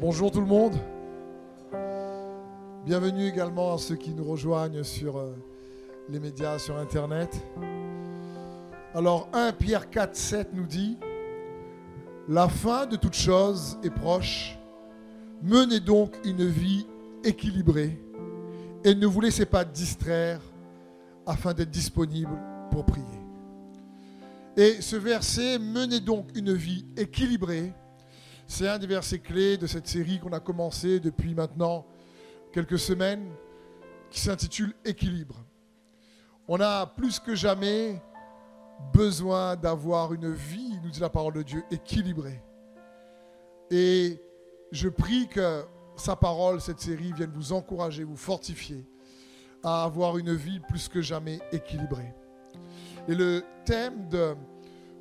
Bonjour tout le monde. Bienvenue également à ceux qui nous rejoignent sur euh, les médias, sur Internet. Alors 1 Pierre 4, 7 nous dit, La fin de toute chose est proche. Menez donc une vie équilibrée et ne vous laissez pas distraire afin d'être disponible pour prier. Et ce verset, menez donc une vie équilibrée, c'est un des versets clés de cette série qu'on a commencé depuis maintenant quelques semaines, qui s'intitule Équilibre. On a plus que jamais besoin d'avoir une vie, nous dit la parole de Dieu, équilibrée. Et je prie que sa parole, cette série, vienne vous encourager, vous fortifier à avoir une vie plus que jamais équilibrée. Et le thème de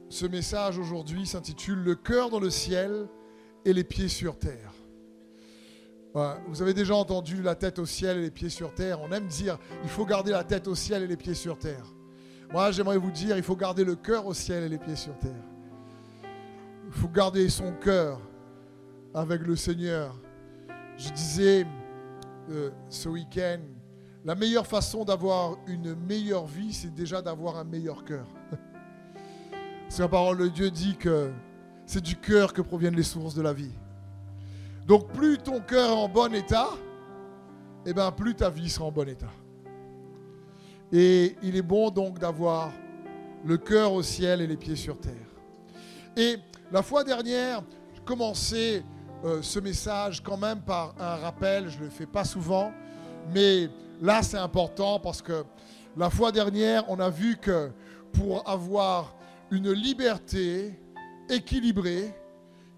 ce message aujourd'hui s'intitule Le cœur dans le ciel et les pieds sur terre. Vous avez déjà entendu la tête au ciel et les pieds sur terre. On aime dire il faut garder la tête au ciel et les pieds sur terre. Moi, j'aimerais vous dire il faut garder le cœur au ciel et les pieds sur terre. Il faut garder son cœur avec le Seigneur. Je disais euh, ce week-end, la meilleure façon d'avoir une meilleure vie, c'est déjà d'avoir un meilleur cœur. Parce que la parole de Dieu dit que c'est du cœur que proviennent les sources de la vie. Donc plus ton cœur est en bon état, et eh bien plus ta vie sera en bon état. Et il est bon donc d'avoir le cœur au ciel et les pieds sur terre. Et la fois dernière, je commençais euh, ce message quand même par un rappel, je ne le fais pas souvent, mais là c'est important parce que la fois dernière, on a vu que pour avoir une liberté équilibrée,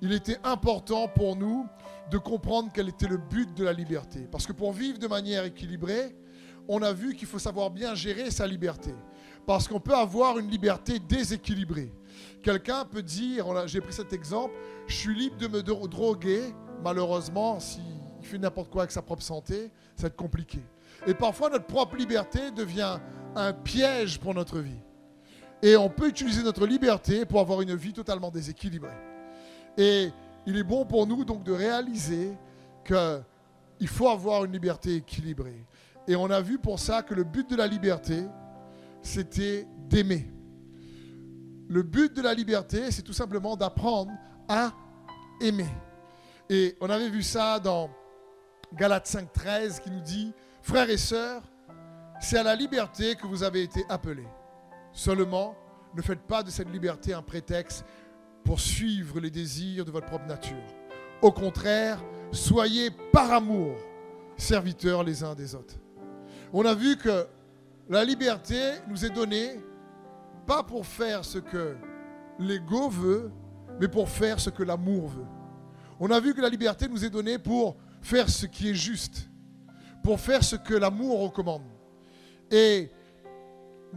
il était important pour nous de comprendre quel était le but de la liberté. Parce que pour vivre de manière équilibrée, on a vu qu'il faut savoir bien gérer sa liberté. Parce qu'on peut avoir une liberté déséquilibrée. Quelqu'un peut dire, j'ai pris cet exemple, je suis libre de me droguer, malheureusement, s'il fait n'importe quoi avec sa propre santé, ça va être compliqué. Et parfois, notre propre liberté devient un piège pour notre vie. Et on peut utiliser notre liberté pour avoir une vie totalement déséquilibrée. Et il est bon pour nous donc de réaliser qu'il faut avoir une liberté équilibrée. Et on a vu pour ça que le but de la liberté, c'était d'aimer. Le but de la liberté, c'est tout simplement d'apprendre à aimer. Et on avait vu ça dans Galates 5.13 qui nous dit, frères et sœurs, c'est à la liberté que vous avez été appelés. Seulement, ne faites pas de cette liberté un prétexte pour suivre les désirs de votre propre nature. Au contraire, soyez par amour serviteurs les uns des autres. On a vu que la liberté nous est donnée pas pour faire ce que l'ego veut, mais pour faire ce que l'amour veut. On a vu que la liberté nous est donnée pour faire ce qui est juste, pour faire ce que l'amour recommande. Et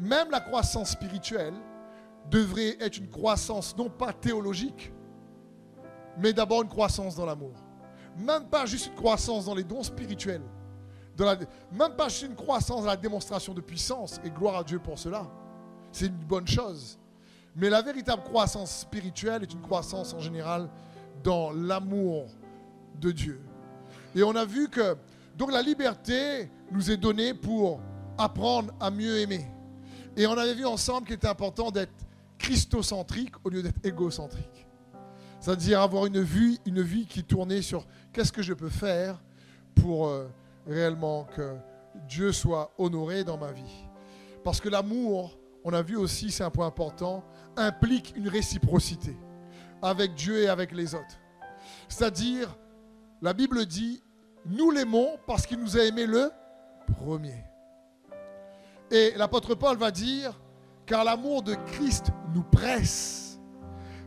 même la croissance spirituelle devrait être une croissance non pas théologique, mais d'abord une croissance dans l'amour. Même pas juste une croissance dans les dons spirituels. même pas juste une croissance dans la démonstration de puissance, et gloire à Dieu pour cela. C'est une bonne chose. Mais la véritable croissance spirituelle est une croissance en général dans l'amour de Dieu. Et on a vu que donc la liberté nous est donnée pour apprendre à mieux aimer. Et on avait vu ensemble qu'il était important d'être christocentrique au lieu d'être égocentrique. C'est-à-dire avoir une vie, une vie qui tournait sur qu'est-ce que je peux faire pour euh, réellement que Dieu soit honoré dans ma vie. Parce que l'amour, on a vu aussi, c'est un point important, implique une réciprocité avec Dieu et avec les autres. C'est-à-dire, la Bible dit, nous l'aimons parce qu'il nous a aimé le premier. Et l'apôtre Paul va dire, car l'amour de Christ nous presse,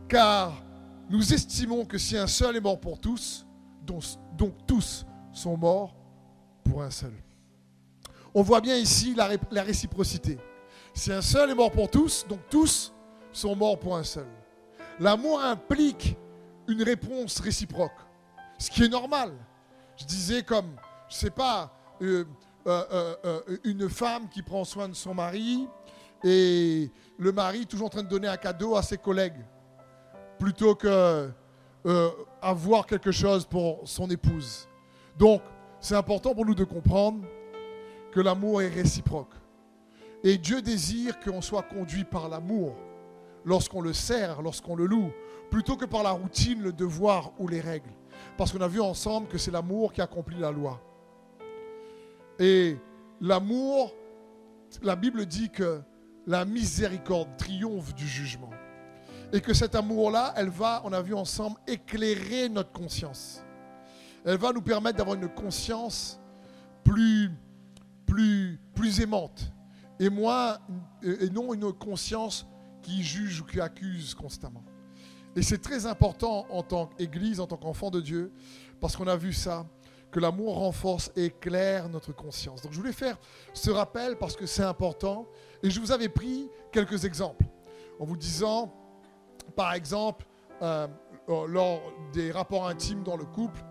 car nous estimons que si un seul est mort pour tous, donc, tous sont morts pour un seul. On voit bien ici la, réciprocité. Si un seul est mort pour tous, donc tous sont morts pour un seul. L'amour implique une réponse réciproque, ce qui est normal. Je disais comme, je ne sais pas, euh, euh, euh, euh, une femme qui prend soin de son mari et le mari toujours en train de donner un cadeau à ses collègues plutôt que avoir quelque chose pour son épouse. Donc, c'est important pour nous de comprendre que l'amour est réciproque. Et Dieu désire qu'on soit conduit par l'amour lorsqu'on le sert, lorsqu'on le loue, plutôt que par la routine, le devoir ou les règles. Parce qu'on a vu ensemble que c'est l'amour qui accomplit la loi. Et l'amour, la Bible dit que la miséricorde triomphe du jugement. Et que cet amour-là, elle va, on a vu ensemble, éclairer notre conscience. Elle va nous permettre d'avoir une conscience plus, plus, plus aimante. Et, et non une conscience qui juge ou qui accuse constamment. Et c'est très important en tant qu'Église, en tant qu'enfant de Dieu, parce qu'on a vu ça, que l'amour renforce et éclaire notre conscience. Donc je voulais faire ce rappel parce que c'est important. Et je vous avais pris quelques exemples en vous disant, par exemple, euh, euh, lors des rapports intimes dans le couple,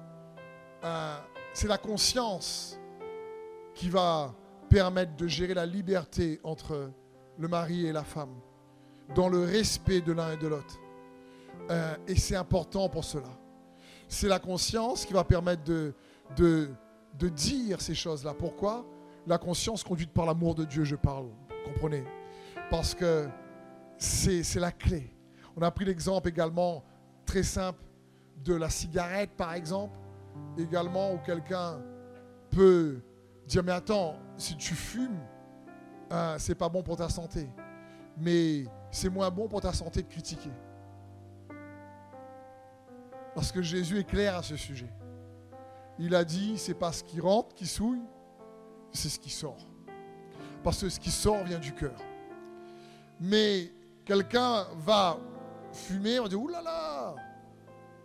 euh, c'est la conscience qui va permettre de gérer la liberté entre le mari et la femme, dans le respect de l'un et de l'autre. et c'est important pour cela. C'est la conscience qui va permettre de, de, dire ces choses-là. Pourquoi? La conscience conduite par l'amour de Dieu, je parle, comprenez? Parce que c'est la clé. On a pris l'exemple également très simple de la cigarette, par exemple, également où quelqu'un peut dire mais attends, si tu fumes, hein, c'est pas bon pour ta santé, mais c'est moins bon pour ta santé de critiquer. Parce que Jésus est clair à ce sujet. Il a dit c'est pas ce qui rentre qui souille, c'est ce qui sort. Parce que ce qui sort vient du cœur. Mais quelqu'un va fumer, on dit oulala,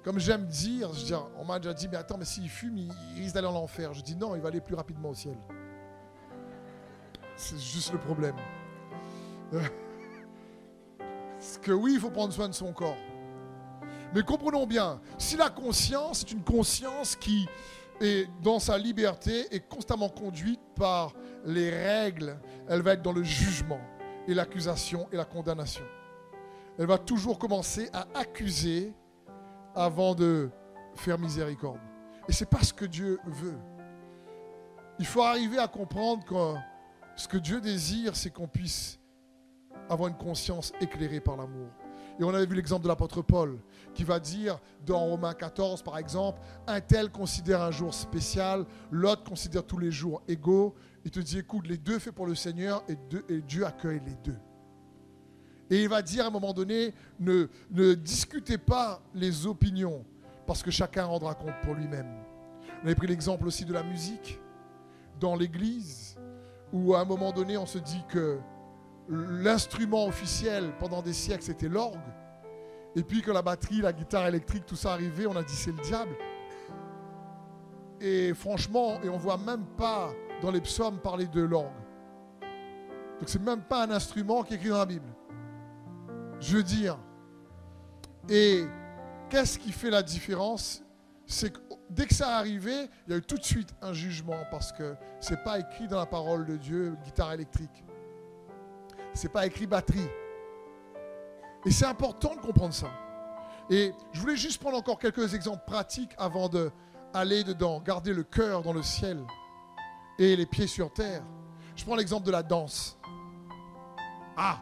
comme j'aime dire, je dis, on m'a déjà dit, mais attends, mais s'il fume, il, risque d'aller en enfer. Je dis non, il va aller plus rapidement au ciel. C'est juste le problème. Parce que oui, il faut prendre soin de son corps. Mais comprenons bien, si la conscience est une conscience qui est dans sa liberté est constamment conduite par les règles, elle va être dans le jugement et l'accusation et la condamnation elle va toujours commencer à accuser avant de faire miséricorde. Et c'est pas ce que Dieu veut. Il faut arriver à comprendre que ce que Dieu désire, c'est qu'on puisse avoir une conscience éclairée par l'amour. Et on avait vu l'exemple de l'apôtre Paul qui va dire dans Romains 14 par exemple, un tel considère un jour spécial, l'autre considère tous les jours égaux. Il te dit écoute, les deux faits pour le Seigneur et, Dieu accueille les deux. Et il va dire à un moment donné, ne discutez pas les opinions, parce que chacun rendra compte pour lui-même. On avait pris l'exemple aussi de la musique dans l'église, où à un moment donné, on se dit que l'instrument officiel pendant des siècles, c'était l'orgue. Et puis que la batterie, la guitare électrique, tout ça arrivait, on a dit c'est le diable. Et franchement, et on voit même pas dans les psaumes parler de l'orgue. Donc c'est même pas un instrument qui est écrit dans la Bible. Je veux dire, et qu'est-ce qui fait la différence? C'est que dès que ça arrivé, il y a eu tout de suite un jugement parce que c'est pas écrit dans la parole de Dieu guitare électrique. C'est pas écrit batterie. Et c'est important de comprendre ça. Et je voulais juste prendre encore quelques exemples pratiques avant de aller dedans, garder le cœur dans le ciel et les pieds sur terre. Je prends l'exemple de la danse. Ah,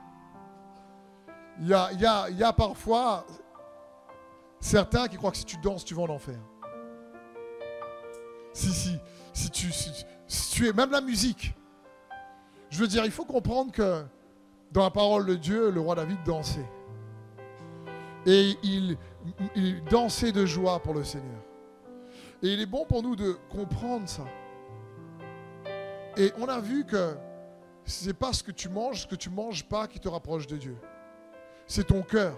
il y a, parfois certains qui croient que si tu danses, tu vas en enfer. Si, si, si tu, si, tu es, même la musique. Je veux dire, il faut comprendre que dans la parole de Dieu, le roi David dansait. Et il, dansait de joie pour le Seigneur. Et il est bon pour nous de comprendre ça. Et on a vu que ce n'est pas ce que tu manges, ce que tu manges pas qui te rapproche de Dieu c'est ton cœur.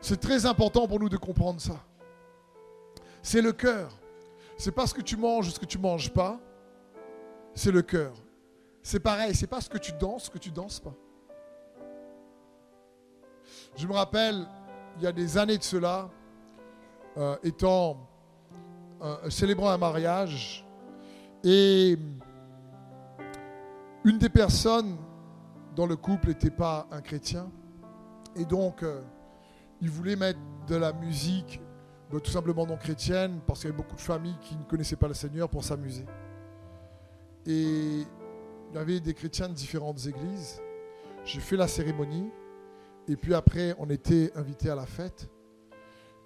C'est très important pour nous de comprendre ça. C'est le cœur. C'est pas ce que tu manges ou ce que tu manges pas. C'est le cœur. C'est pareil, c'est pas ce que tu danses, que tu danses pas. Je me rappelle, il y a des années de cela, euh, étant euh, célébrant un mariage, et une des personnes dans le couple n'était pas un chrétien. Et donc, euh, il voulait mettre de la musique bah, tout simplement non chrétienne, parce qu'il y avait beaucoup de familles qui ne connaissaient pas le Seigneur pour s'amuser. Et il y avait des chrétiens de différentes églises. J'ai fait la cérémonie, et puis après, on était invités à la fête.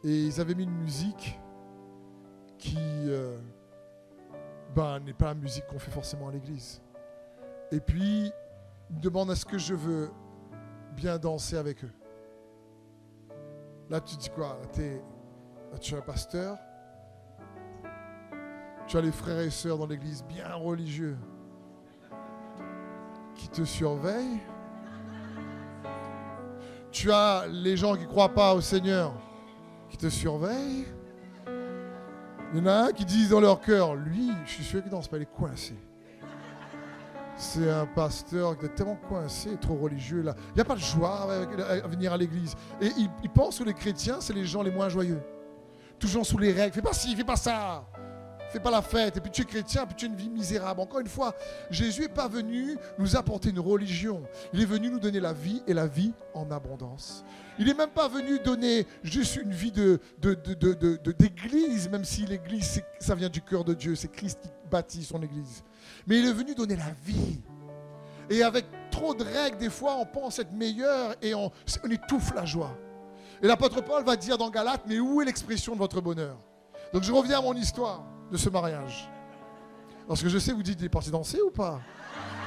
Et ils avaient mis une musique qui euh, ben, n'est pas la musique qu'on fait forcément à l'église. Et puis, ils me demandent est-ce que je veux bien danser avec eux? Là, tu dis quoi? Tu es un pasteur? Tu as les frères et sœurs dans l'église bien religieux qui te surveillent tu as les gens qui ne croient pas au Seigneur qui te surveillent. Il y en a un qui disent dans leur cœur, lui, je suis sûr qu'il danse pas, il est coincé. C'est un pasteur qui est tellement coincé, trop religieux là. Il n'y a pas de joie à venir à l'église. Et il, il pense que les chrétiens, c'est les gens les moins joyeux. Toujours sous les règles. Fais pas ci, fais pas ça fais pas la fête, et puis tu es chrétien, puis tu as une vie misérable. Encore une fois, Jésus n'est pas venu nous apporter une religion. Il est venu nous donner la vie et la vie en abondance. Il n'est même pas venu donner juste une vie de, d'église, même si l'église, ça vient du cœur de Dieu. C'est Christ qui bâtit son église. Mais il est venu donner la vie. Et avec trop de règles, des fois, on pense être meilleur et on, on étouffe la joie. Et l'apôtre Paul va dire dans Galates, mais où est l'expression de votre bonheur? Donc je reviens à mon histoire de ce mariage Parce que je sais, vous dites, il est parti danser ou pas?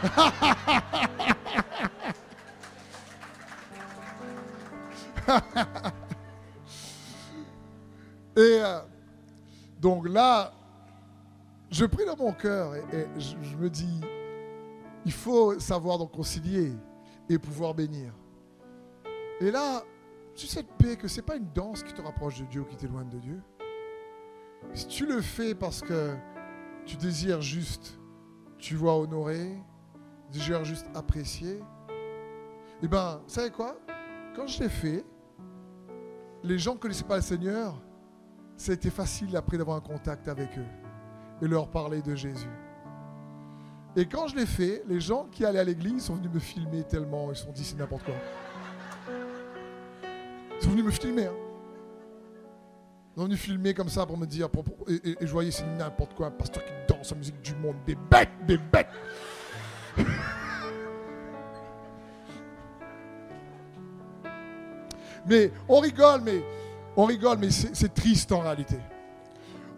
Et euh, donc là, je prie dans mon cœur et, je, me dis, il faut savoir donc concilier et pouvoir bénir. Et là, tu sais de paix que ce n'est pas une danse qui te rapproche de Dieu ou qui t'éloigne de Dieu. Si tu le fais parce que tu désires juste, tu vois, honorer, tu désires juste apprécier, eh bien, vous savez quoi? Quand je l'ai fait, les gens ne connaissaient pas le Seigneur, ça a été facile après d'avoir un contact avec eux et leur parler de Jésus. Et quand je l'ai fait, les gens qui allaient à l'église sont venus me filmer tellement, ils se sont dit c'est n'importe quoi. Ils sont venus me filmer. Hein. Ils sont venus filmer comme ça pour me dire, et, je voyais c'est n'importe quoi, un pasteur qui danse la musique du monde, des bêtes, des bêtes. mais on rigole, mais on rigole, mais c'est triste en réalité.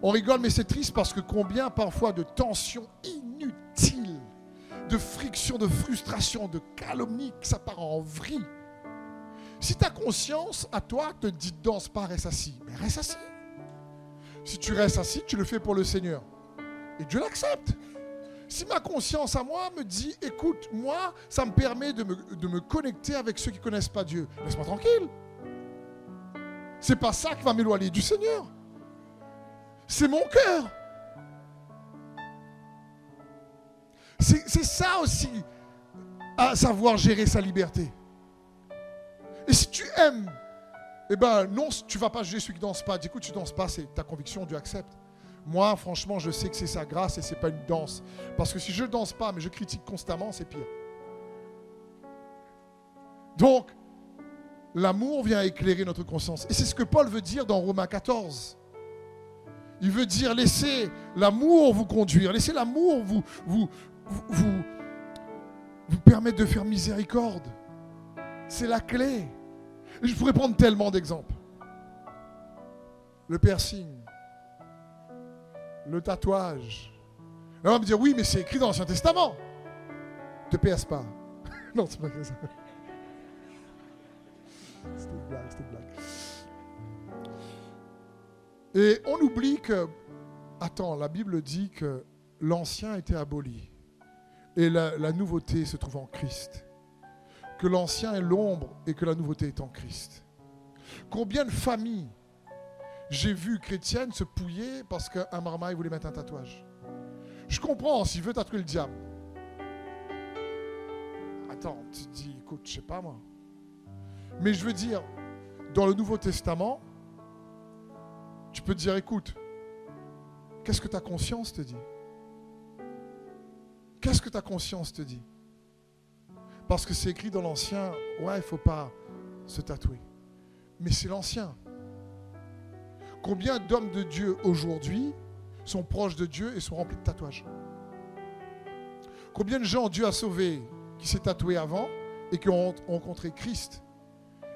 On rigole, mais c'est triste parce que combien parfois de tensions inutiles, de frictions, de frustrations, de calomnies, ça part en vrille si ta conscience à toi te dit danse pas, reste assis, mais reste assis. Si tu restes assis, tu le fais pour le Seigneur. Et Dieu l'accepte. Si ma conscience à moi me dit, écoute, moi, ça me permet de me, connecter avec ceux qui ne connaissent pas Dieu, laisse-moi tranquille. C'est pas ça qui va m'éloigner du Seigneur. C'est mon cœur. C'est ça aussi, à savoir gérer sa liberté. Et si tu aimes, eh ben non, tu vas pas juger celui qui danse pas. Du coup, tu danses pas, c'est ta conviction, Dieu accepte. Moi, franchement, je sais que c'est sa grâce et c'est pas une danse. Parce que si je danse pas, mais je critique constamment, c'est pire. Donc, l'amour vient éclairer notre conscience. Et c'est ce que Paul veut dire dans Romains 14. Il veut dire laissez l'amour vous conduire, laissez l'amour vous, vous permettre de faire miséricorde. C'est la clé. je pourrais prendre tellement d'exemples. Le piercing, le tatouage. on va me dire, oui, mais c'est écrit dans l'Ancien Testament. Ne te perce pas. non, c'est pas ça. C'était blague, c'était blague. Et on oublie que, attends, la Bible dit que l'ancien était aboli et la nouveauté se trouve en Christ que l'ancien est l'ombre et que la nouveauté est en Christ. Combien de familles j'ai vu chrétiennes se pouiller parce qu'un marmaille voulait mettre un tatouage Je comprends s'il veut tatouer le diable. Attends, tu te dis, écoute, je sais pas moi. Mais je veux dire, dans le Nouveau Testament, tu peux te dire, écoute, qu'est-ce que ta conscience te dit? Qu'est-ce que ta conscience te dit? Parce que c'est écrit dans l'Ancien, ouais, il ne faut pas se tatouer. Mais c'est l'Ancien. Combien d'hommes de Dieu aujourd'hui sont proches de Dieu et sont remplis de tatouages? Combien de gens Dieu a sauvés qui s'est tatoué avant et qui ont rencontré Christ?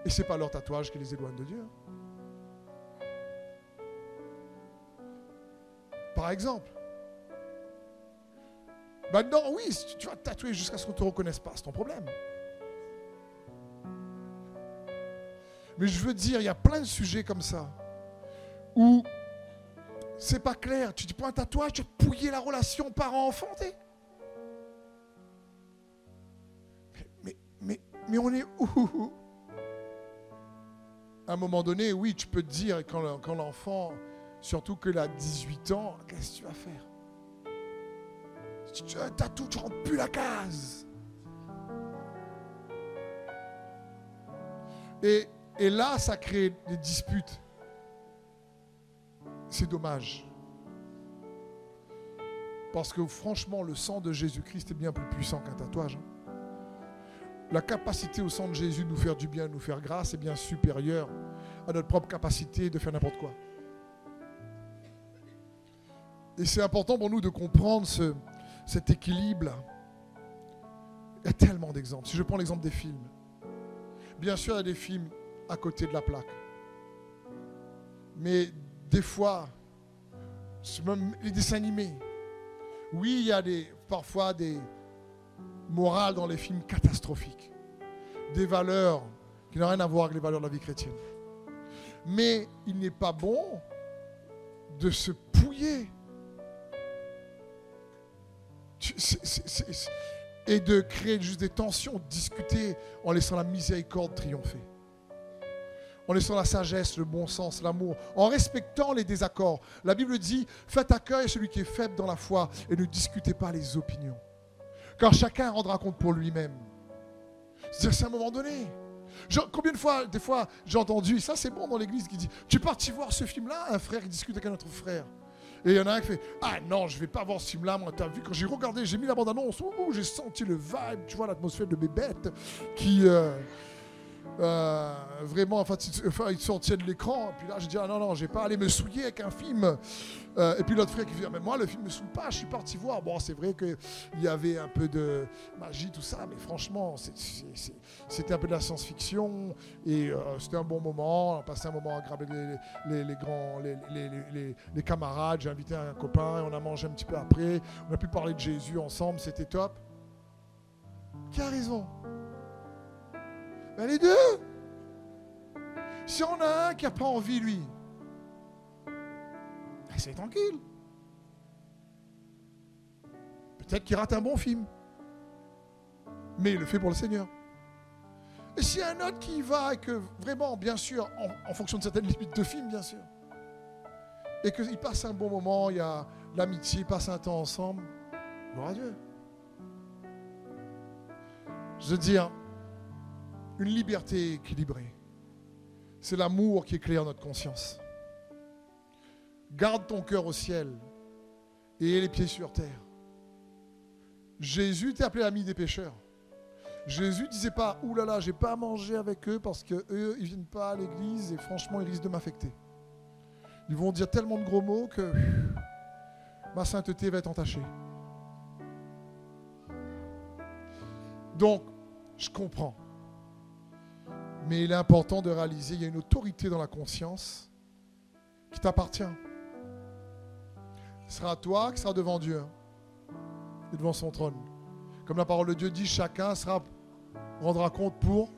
Et ce n'est pas leur tatouage qui les éloigne de Dieu. Par exemple. Maintenant, oui, tu vas te tatouer jusqu'à ce qu'on ne te reconnaisse pas, c'est ton problème. Mais je veux dire, il y a plein de sujets comme ça où c'est pas clair. Tu dis pas un tatouage, tu as pouillé la relation parent-enfant. Mais, mais, mais, on est où? À un moment donné, oui, tu peux te dire, quand l'enfant, surtout que a 18 ans, qu'est-ce que tu vas faire? Tu tatou, tu rentres plus la case. Et et là, ça crée des disputes. C'est dommage. Parce que franchement, le sang de Jésus-Christ est bien plus puissant qu'un tatouage. Hein. La capacité au sang de Jésus de nous faire du bien, de nous faire grâce est bien supérieure à notre propre capacité de faire n'importe quoi. Et c'est important pour nous de comprendre ce, cet équilibre. Il y a tellement d'exemples. Si je prends l'exemple des films, bien sûr, il y a des films à côté de la plaque. Mais des fois, même les dessins animés, oui, il y a des, parfois des morales dans les films catastrophiques, des valeurs qui n'ont rien à voir avec les valeurs de la vie chrétienne. Mais il n'est pas bon de se pouiller et de créer juste des tensions, discuter en laissant la miséricorde triompher en laissant la sagesse, le bon sens, l'amour, en respectant les désaccords. La Bible dit, faites accueil à celui qui est faible dans la foi et ne discutez pas les opinions. Car chacun rendra compte pour lui-même. C'est à un moment donné. combien de fois, des fois, j'ai entendu, ça c'est bon dans l'église, qui dit, tu es parti voir ce film-là, un frère qui discute avec un autre frère. Et il y en a un qui fait Ah non, je vais pas voir ce film-là. Moi, t'as vu, quand j'ai regardé, j'ai mis la bande-annonce, j'ai senti le vibe, tu vois, l'atmosphère de mes bêtes qui. Euh, euh, vraiment, enfin, il sortait de l'écran. Puis là, je dis, ah non, non, j'ai pas allé me souiller avec un film. Euh, et puis l'autre frère qui dit, mais moi, le film me souille pas, je suis parti voir. Bon, c'est vrai qu'il y avait un peu de magie, tout ça, mais franchement, c'était un peu de la science-fiction. Et euh, c'était un bon moment. On a passé un moment à graver les, les, grands, les, les camarades. J'ai invité un copain, on a mangé un petit peu après. On a pu parler de Jésus ensemble, c'était top. Qui a raison? Ben, les deux. Si on a un qui n'a pas envie, lui, ben, c'est tranquille. Peut-être qu'il rate un bon film. Mais il le fait pour le Seigneur. Et s'il y a un autre qui y va et que vraiment, bien sûr, en, fonction de certaines limites de film, bien sûr, et qu'il passe un bon moment, il y a l'amitié, ils passent un temps ensemble, gloire à Dieu. Je veux dire, une liberté équilibrée. C'est l'amour qui éclaire notre conscience. Garde ton cœur au ciel et les pieds sur terre. Jésus t'est appelé ami des pécheurs. Jésus disait pas, oulala, là là, j'ai pas à manger avec eux parce que eux, ils viennent pas à l'église et franchement, ils risquent de m'affecter. Ils vont dire tellement de gros mots que ma sainteté va être entachée. Donc, je comprends. Mais il est important de réaliser qu'il y a une autorité dans la conscience qui t'appartient. Ce sera toi qui sera devant Dieu et devant son trône. Comme la parole de Dieu dit, chacun sera, rendra compte pour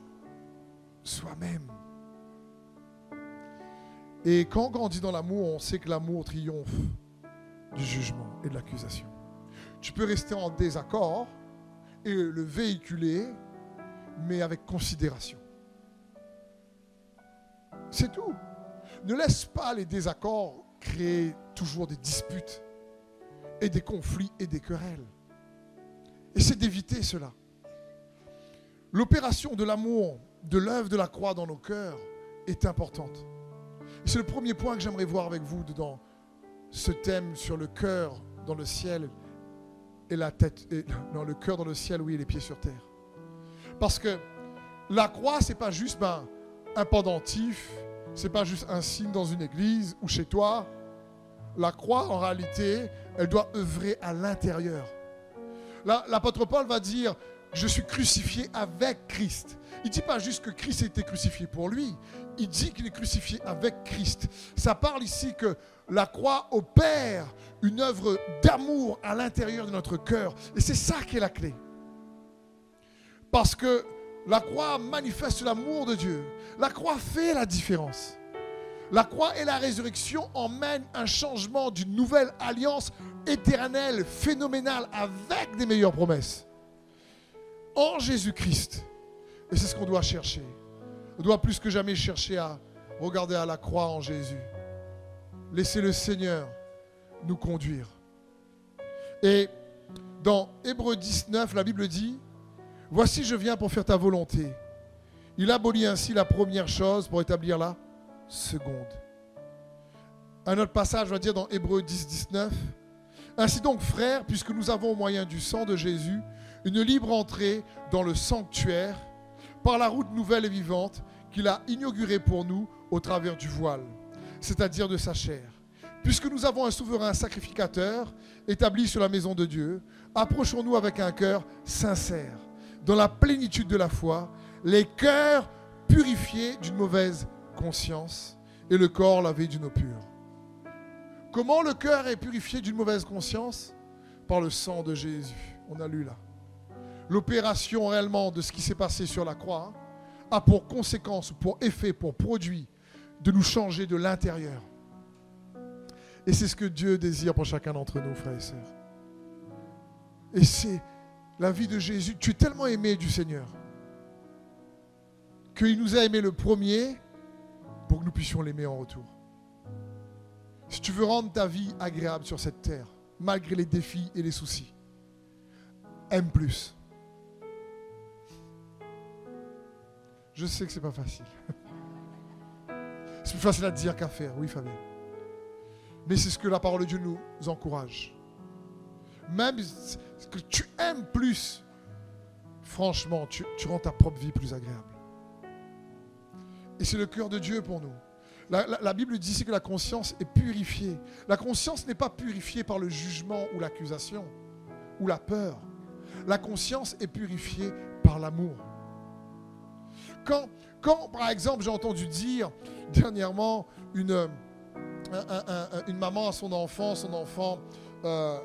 soi-même. Et quand on grandit dans l'amour, on sait que l'amour triomphe du jugement et de l'accusation. Tu peux rester en désaccord et le véhiculer, mais avec considération. C'est tout. Ne laisse pas les désaccords créer toujours des disputes et des conflits et des querelles. Essaie d'éviter cela. L'opération de l'amour, de l'œuvre de la croix dans nos cœurs est importante. C'est le premier point que j'aimerais voir avec vous dans ce thème sur le cœur dans le ciel et la tête, et, le cœur dans le ciel, oui, les pieds sur terre. Parce que la croix, c'est pas juste ben, un pendentif c'est pas juste un signe dans une église ou chez toi. La croix, en réalité, elle doit œuvrer à l'intérieur. L'apôtre Paul va dire Je suis crucifié avec Christ. Il ne dit pas juste que Christ a été crucifié pour lui. Il dit qu'il est crucifié avec Christ. Ça parle ici que la croix opère une œuvre d'amour à l'intérieur de notre cœur. Et c'est ça qui est la clé. Parce que la croix manifeste l'amour de Dieu. La croix fait la différence. La croix et la résurrection emmènent un changement d'une nouvelle alliance éternelle, phénoménale, avec des meilleures promesses. En Jésus-Christ. Et c'est ce qu'on doit chercher. On doit plus que jamais chercher à regarder à la croix en Jésus. Laisser le Seigneur nous conduire. Et dans Hébreu 19, la Bible dit, Voici je viens pour faire ta volonté. Il abolit ainsi la première chose pour établir la seconde. Un autre passage va dire dans Hébreu 10, 19, Ainsi donc, frères, puisque nous avons au moyen du sang de Jésus une libre entrée dans le sanctuaire par la route nouvelle et vivante qu'il a inaugurée pour nous au travers du voile, c'est-à-dire de sa chair. Puisque nous avons un souverain sacrificateur établi sur la maison de Dieu, approchons-nous avec un cœur sincère, dans la plénitude de la foi, les cœurs purifiés d'une mauvaise conscience et le corps lavé d'une eau pure. Comment le cœur est purifié d'une mauvaise conscience? Par le sang de Jésus. On a lu là. L'opération réellement de ce qui s'est passé sur la croix a pour conséquence, pour effet, pour produit de nous changer de l'intérieur. Et c'est ce que Dieu désire pour chacun d'entre nous, frères et sœurs. Et c'est la vie de Jésus. Tu es tellement aimé du Seigneur qu'il nous a aimé le premier pour que nous puissions l'aimer en retour. Si tu veux rendre ta vie agréable sur cette terre, malgré les défis et les soucis, aime plus. Je sais que c'est pas facile. C'est plus facile à dire qu'à faire, oui Fabien. Mais c'est ce que la parole de Dieu nous encourage. Même que tu aimes plus, franchement, tu, rends ta propre vie plus agréable. Et c'est le cœur de Dieu pour nous. La, Bible dit ici que la conscience est purifiée. La conscience n'est pas purifiée par le jugement ou l'accusation ou la peur. La conscience est purifiée par l'amour. Quand, quand, par exemple, j'ai entendu dire dernièrement une, une maman à son enfant, son enfant, euh,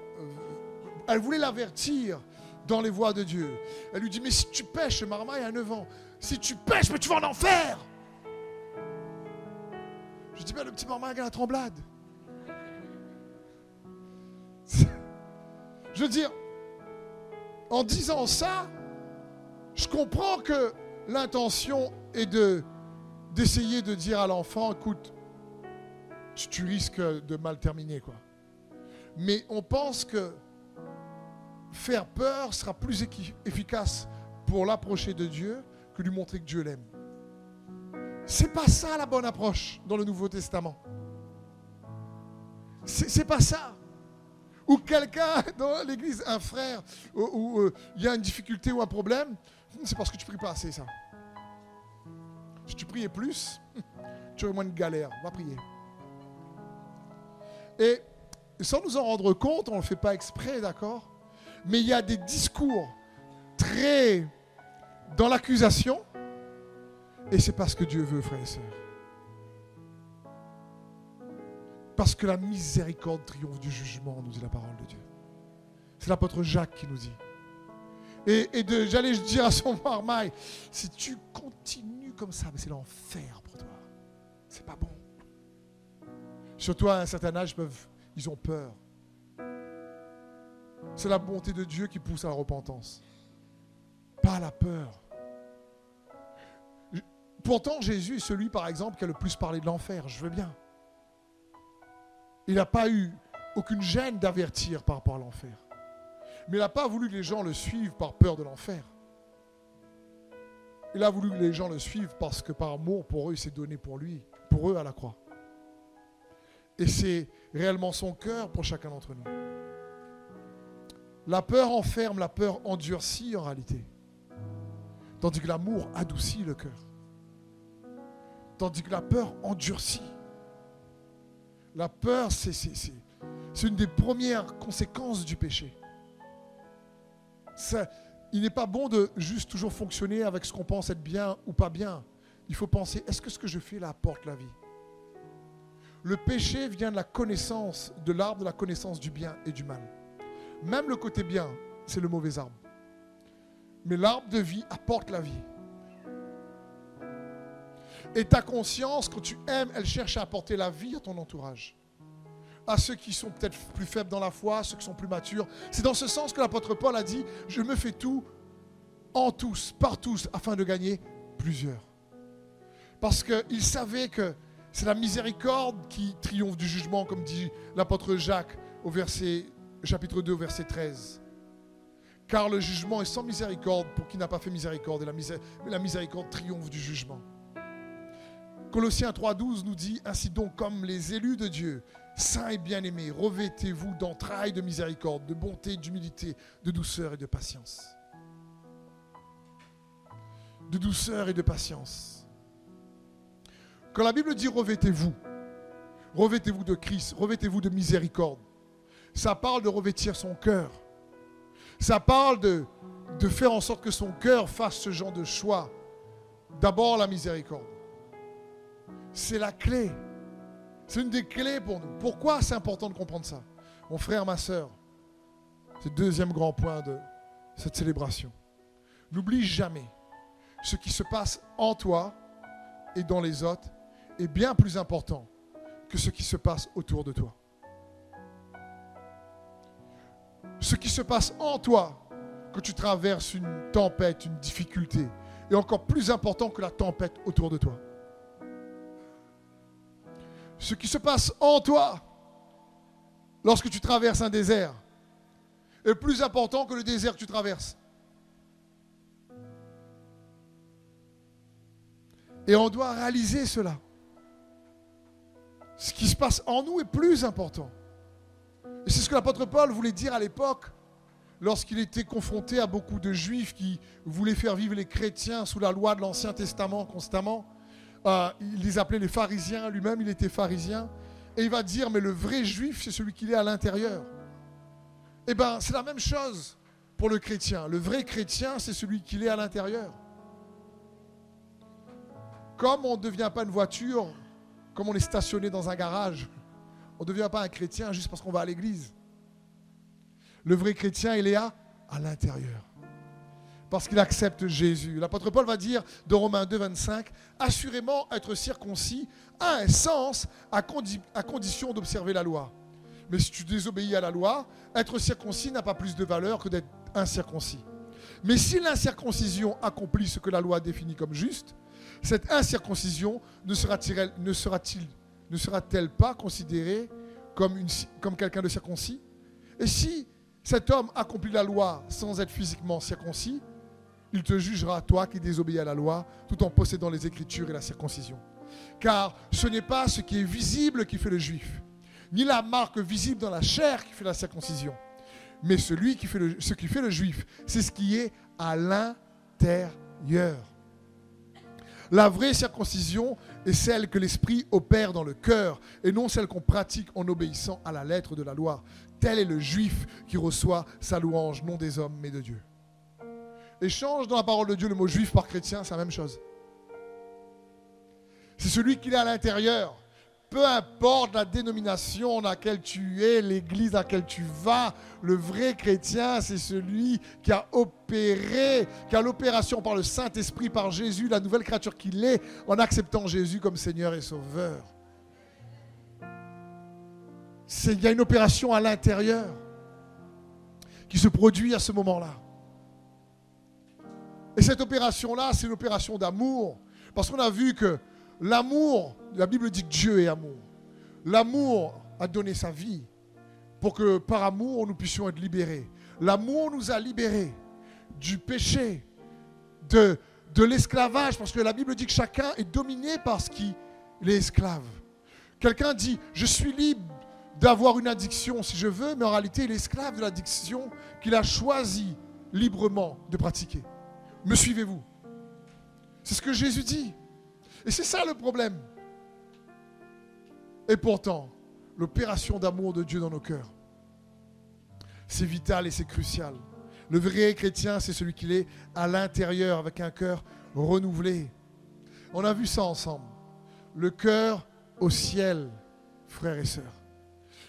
elle voulait l'avertir dans les voies de Dieu. Elle lui dit, mais si tu pêches, Marmaille a 9 ans, si tu pêches, mais tu vas en enfer. Je dis, bien le petit Marmaille a la tremblade. Je veux dire, en disant ça, je comprends que l'intention est de d'essayer de dire à l'enfant, écoute, tu, risques de mal terminer, quoi. Mais on pense que faire peur sera plus efficace pour l'approcher de Dieu que lui montrer que Dieu l'aime. C'est pas ça la bonne approche dans le Nouveau Testament. C'est pas ça. Ou quelqu'un dans l'église, un frère, où euh, il y a une difficulté ou un problème, c'est parce que tu pries pas assez, ça. Si tu priais plus, tu aurais moins de galère. Va prier. Et sans nous en rendre compte, on ne le fait pas exprès, d'accord? Mais il y a des discours très dans l'accusation, et c'est parce que Dieu veut, frères et sœurs. Parce que la miséricorde triomphe du jugement, nous dit la parole de Dieu. C'est l'apôtre Jacques qui nous dit. Et, j'allais dire à son marmaille, si tu continues comme ça, c'est l'enfer pour toi. C'est pas bon. Surtout à un certain âge, ils, peuvent, ils ont peur. C'est la bonté de Dieu qui pousse à la repentance. Pas la peur. Pourtant, Jésus est celui, par exemple, qui a le plus parlé de l'enfer. Je veux bien. Il n'a pas eu aucune gêne d'avertir par rapport à l'enfer. Mais il n'a pas voulu que les gens le suivent par peur de l'enfer. Il a voulu que les gens le suivent parce que par amour pour eux, il s'est donné pour lui, pour eux à la croix. Et c'est réellement son cœur pour chacun d'entre nous. La peur enferme, la peur endurcit en réalité. Tandis que l'amour adoucit le cœur. Tandis que la peur endurcit. La peur, c'est une des premières conséquences du péché. il n'est pas bon de juste toujours fonctionner avec ce qu'on pense être bien ou pas bien. Il faut penser, est-ce que ce que je fais là apporte la vie? Le péché vient de la connaissance, de l'arbre de la connaissance du bien et du mal. Même le côté bien, c'est le mauvais arbre. Mais l'arbre de vie apporte la vie. Et ta conscience, quand tu aimes, elle cherche à apporter la vie à ton entourage. À ceux qui sont peut-être plus faibles dans la foi, ceux qui sont plus matures. C'est dans ce sens que l'apôtre Paul a dit, je me fais tout en tous, par tous, afin de gagner plusieurs. Parce qu'il savait que c'est la miséricorde qui triomphe du jugement, comme dit l'apôtre Jacques au verset, chapitre 2, verset 13. Car le jugement est sans miséricorde pour qui n'a pas fait miséricorde, et la, miséricorde triomphe du jugement. Colossiens 3.12 nous dit, Ainsi donc comme les élus de Dieu, saints et bien-aimés, revêtez-vous d'entrailles de miséricorde, de bonté, d'humilité, de douceur et de patience. De douceur et de patience. Quand la Bible dit revêtez-vous, revêtez-vous de Christ, revêtez-vous de miséricorde, ça parle de revêtir son cœur. Ça parle de, faire en sorte que son cœur fasse ce genre de choix. D'abord la miséricorde. C'est la clé. C'est une des clés pour nous. Pourquoi c'est important de comprendre ça? Mon frère, ma soeur, c'est le deuxième grand point de cette célébration. N'oublie jamais, ce qui se passe en toi et dans les autres est bien plus important que ce qui se passe autour de toi. Ce qui se passe en toi quand tu traverses une tempête, une difficulté, est encore plus important que la tempête autour de toi ce qui se passe en toi lorsque tu traverses un désert est plus important que le désert que tu traverses. Et on doit réaliser cela. Ce qui se passe en nous est plus important. Et c'est ce que l'apôtre Paul voulait dire à l'époque lorsqu'il était confronté à beaucoup de juifs qui voulaient faire vivre les chrétiens sous la loi de l'Ancien Testament constamment. Euh, il les appelait les pharisiens, lui-même il était pharisien, et il va dire, mais le vrai juif, c'est celui qui est à l'intérieur. Eh bien, c'est la même chose pour le chrétien. Le vrai chrétien, c'est celui qui est à l'intérieur. Comme on ne devient pas une voiture, comme on est stationné dans un garage, on ne devient pas un chrétien juste parce qu'on va à l'église. Le vrai chrétien, il est à, à l'intérieur parce qu'il accepte Jésus. L'apôtre Paul va dire dans Romains 2, 25, assurément être circoncis a un sens à, condition d'observer la loi. Mais si tu désobéis à la loi, être circoncis n'a pas plus de valeur que d'être incirconcis. Mais si l'incirconcision accomplit ce que la loi définit comme juste, cette incirconcision ne sera-t-elle ne sera ne sera pas considérée comme, quelqu'un de circoncis Et si cet homme accomplit la loi sans être physiquement circoncis, il te jugera, toi qui désobéis à la loi, tout en possédant les Écritures et la circoncision. Car ce n'est pas ce qui est visible qui fait le juif, ni la marque visible dans la chair qui fait la circoncision, mais ce qui fait le juif, c'est ce qui est à l'intérieur. La vraie circoncision est celle que l'Esprit opère dans le cœur et non celle qu'on pratique en obéissant à la lettre de la loi. Tel est le juif qui reçoit sa louange, non des hommes, mais de Dieu. Et change dans la parole de Dieu le mot juif par chrétien, c'est la même chose. C'est celui qui est à l'intérieur. Peu importe la dénomination dans laquelle tu es, l'église à laquelle tu vas, le vrai chrétien, c'est celui qui a opéré, qui a l'opération par le Saint-Esprit, par Jésus, la nouvelle créature qu'il est, en acceptant Jésus comme Seigneur et Sauveur. Il y a une opération à l'intérieur qui se produit à ce moment-là. Et cette opération-là, c'est une opération d'amour. Parce qu'on a vu que l'amour, la Bible dit que Dieu est amour. L'amour a donné sa vie pour que par amour, nous puissions être libérés. L'amour nous a libérés du péché, de, de l'esclavage, parce que la Bible dit que chacun est dominé par ce qui est esclave. Quelqu'un dit, je suis libre d'avoir une addiction si je veux, mais en réalité, il est esclave de l'addiction qu'il a choisi librement de pratiquer. Me suivez-vous? C'est ce que Jésus dit. Et c'est ça le problème. Et pourtant, l'opération d'amour de Dieu dans nos cœurs, c'est vital et c'est crucial. Le vrai chrétien, c'est celui qui est à l'intérieur avec un cœur renouvelé. On a vu ça ensemble. Le cœur au ciel, frères et sœurs.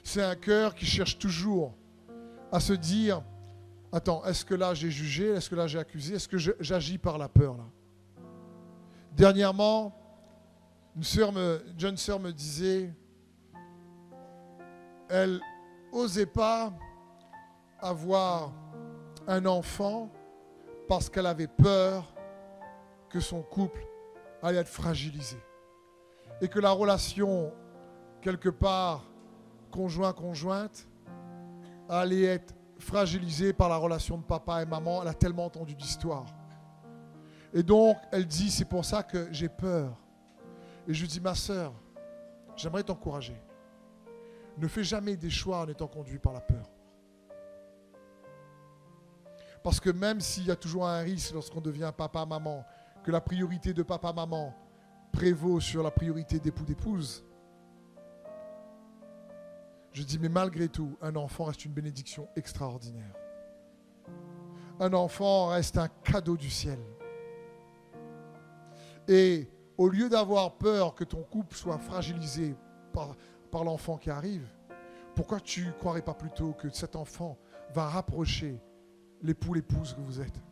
C'est un cœur qui cherche toujours à se dire, attends, est-ce que là j'ai jugé, est-ce que là j'ai accusé, est-ce que j'agis par la peur là? Dernièrement, une, jeune sœur me disait, elle n'osait pas avoir un enfant parce qu'elle avait peur que son couple allait être fragilisé. Et que la relation, quelque part, conjoint-conjointe, allait être fragilisée par la relation de papa et maman. Elle a tellement entendu d'histoires. Et donc, elle dit, c'est pour ça que j'ai peur. Et je dis, ma soeur, j'aimerais t'encourager. Ne fais jamais des choix en étant conduit par la peur. Parce que même s'il y a toujours un risque lorsqu'on devient papa-maman, que la priorité de papa-maman prévaut sur la priorité d'époux-d'épouse, je dis, mais malgré tout, un enfant reste une bénédiction extraordinaire. Un enfant reste un cadeau du ciel. Et au lieu d'avoir peur que ton couple soit fragilisé par, l'enfant qui arrive, pourquoi tu ne croirais pas plutôt que cet enfant va rapprocher l'époux, l'épouse que vous êtes?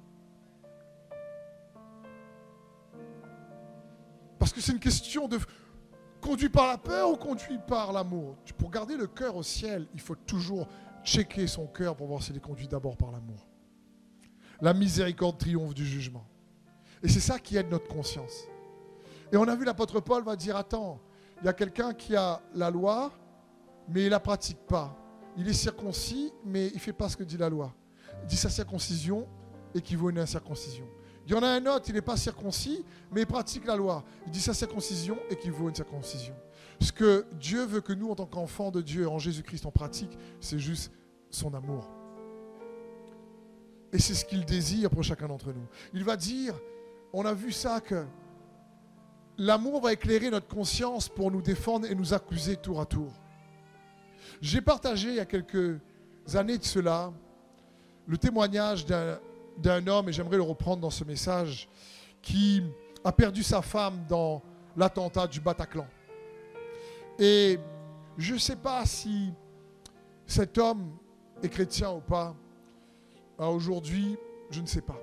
Parce que c'est une question de conduit par la peur ou conduit par l'amour? Pour garder le cœur au ciel, il faut toujours checker son cœur pour voir s'il est conduit d'abord par l'amour. La miséricorde triomphe du jugement. Et c'est ça qui aide notre conscience. Et on a vu l'apôtre Paul va dire, attends, il y a quelqu'un qui a la loi, mais il ne la pratique pas. Il est circoncis, mais il ne fait pas ce que dit la loi. Il dit sa circoncision équivaut à une incirconcision. Il y en a un autre, il n'est pas circoncis, mais il pratique la loi. Il dit sa circoncision équivaut à une circoncision. Ce que Dieu veut que nous, en tant qu'enfants de Dieu, en Jésus-Christ, on pratique, c'est juste son amour. Et c'est ce qu'il désire pour chacun d'entre nous. Il va dire, on a vu ça, que l'amour va éclairer notre conscience pour nous défendre et nous accuser tour à tour. J'ai partagé il y a quelques années de cela le témoignage d'un homme, et j'aimerais le reprendre dans ce message, qui a perdu sa femme dans l'attentat du Bataclan. Et je ne sais pas si cet homme est chrétien ou pas. Aujourd'hui, je ne sais pas.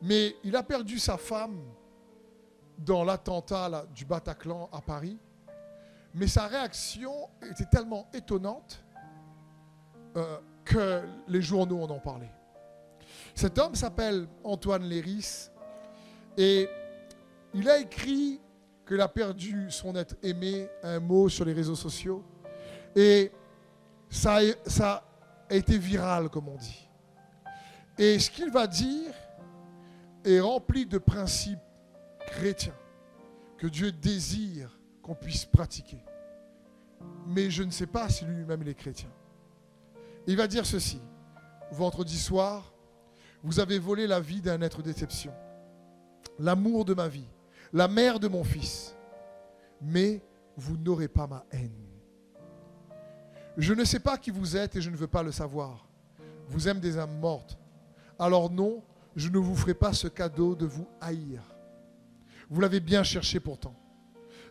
Mais il a perdu sa femme dans l'attentat du Bataclan à Paris. Mais sa réaction était tellement étonnante euh, que les journaux en ont parlé. Cet homme s'appelle Antoine Léris et il a écrit qu'il a perdu son être aimé, un mot sur les réseaux sociaux. Et ça ça a été viral, comme on dit. Et ce qu'il va dire est rempli de principes chrétiens que Dieu désire qu'on puisse pratiquer. Mais je ne sais pas si lui-même il est chrétien. Il va dire ceci. Vendredi soir, vous avez volé la vie d'un être d'exception, l'amour de ma vie, la mère de mon fils, mais vous n'aurez pas ma haine. Je ne sais pas qui vous êtes et je ne veux pas le savoir. Vous aimez des âmes mortes. Alors non, je ne vous ferai pas ce cadeau de vous haïr. Vous l'avez bien cherché pourtant.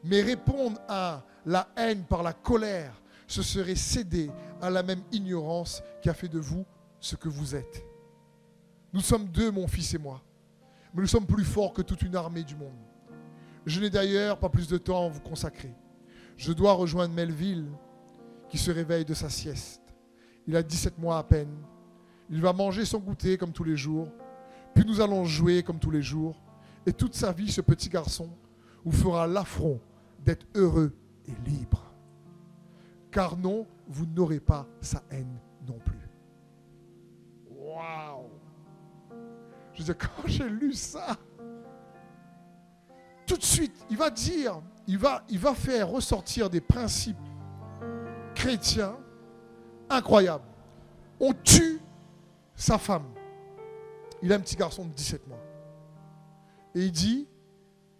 Mais répondre à la haine par la colère, ce serait céder à la même ignorance qui a fait de vous ce que vous êtes. Nous sommes deux, mon fils et moi, mais nous sommes plus forts que toute une armée du monde. Je n'ai d'ailleurs pas plus de temps à vous consacrer. Je dois rejoindre Melville, qui se réveille de sa sieste. Il a 17 mois à peine. Il va manger son goûter comme tous les jours. Puis nous allons jouer comme tous les jours. Et toute sa vie, ce petit garçon vous fera l'affront d'être heureux et libre car non, vous n'aurez pas sa haine non plus. Waouh! Je dis, quand j'ai lu ça, tout de suite, il va dire, il va, il va faire ressortir des principes chrétiens incroyables. On tue sa femme. Il a un petit garçon de 17 mois. Et il dit,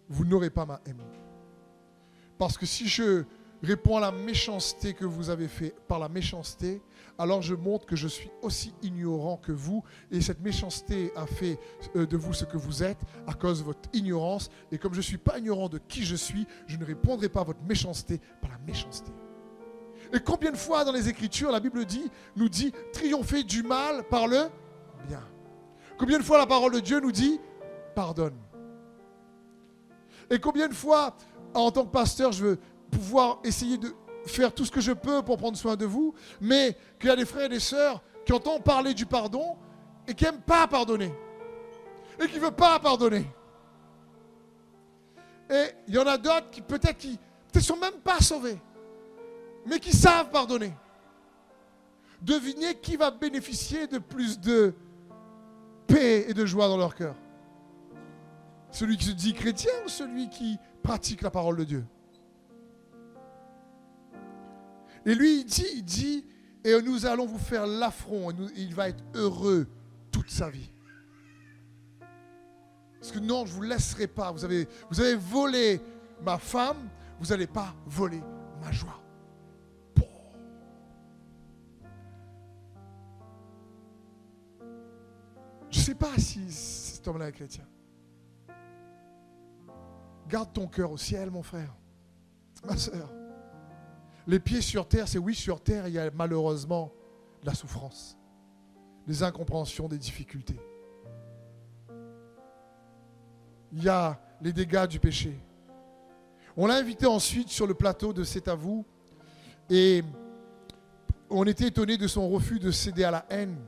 vous n'aurez pas ma haine. Parce que si je réponds à la méchanceté que vous avez fait par la méchanceté, alors je montre que je suis aussi ignorant que vous. Et cette méchanceté a fait euh, de vous ce que vous êtes à cause de votre ignorance. Et comme je ne suis pas ignorant de qui je suis, je ne répondrai pas à votre méchanceté par la méchanceté. Et combien de fois dans les Écritures, la Bible dit, nous dit, triompher du mal par le bien. Combien de fois la parole de Dieu nous dit, pardonne. Et combien de fois, en tant que pasteur, je veux pouvoir essayer de faire tout ce que je peux pour prendre soin de vous, mais qu'il y a des frères et des sœurs qui entendent parler du pardon et qui n'aiment pas pardonner. Et qui ne veulent pas pardonner. Et il y en a d'autres qui peut-être qui ne sont même pas sauvés, mais qui savent pardonner. Devinez qui va bénéficier de plus de paix et de joie dans leur cœur. Celui qui se dit chrétien ou celui qui pratique la parole de Dieu? Et lui, il dit, il dit, et nous allons vous faire l'affront, et il va être heureux toute sa vie. Parce que non, je ne vous laisserai pas. Vous avez, vous avez volé ma femme, vous n'allez pas voler ma joie. Je ne sais pas si cet homme-là est chrétien. Garde ton cœur au ciel, mon frère, ma soeur. Les pieds sur terre, c'est oui, sur terre, il y a malheureusement la souffrance, des incompréhensions, des difficultés. Il y a les dégâts du péché. On l'a invité ensuite sur le plateau de C'est à vous et on était étonné de son refus de céder à la haine.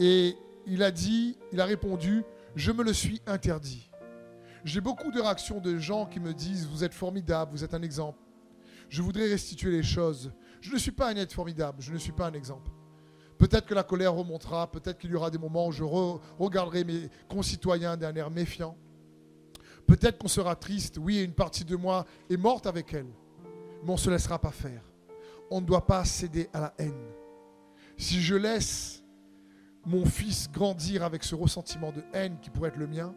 Et il a dit, il a répondu, je me le suis interdit. J'ai beaucoup de réactions de gens qui me disent, vous êtes formidable, vous êtes un exemple je voudrais restituer les choses. Je ne suis pas un être formidable, je ne suis pas un exemple. Peut-être que la colère remontera, peut-être qu'il y aura des moments où je regarderai mes concitoyens d'un air méfiant. Peut-être qu'on sera triste, oui, une partie de moi est morte avec elle. Mais on ne se laissera pas faire. On ne doit pas céder à la haine. Si je laisse mon fils grandir avec ce ressentiment de haine qui pourrait être le mien,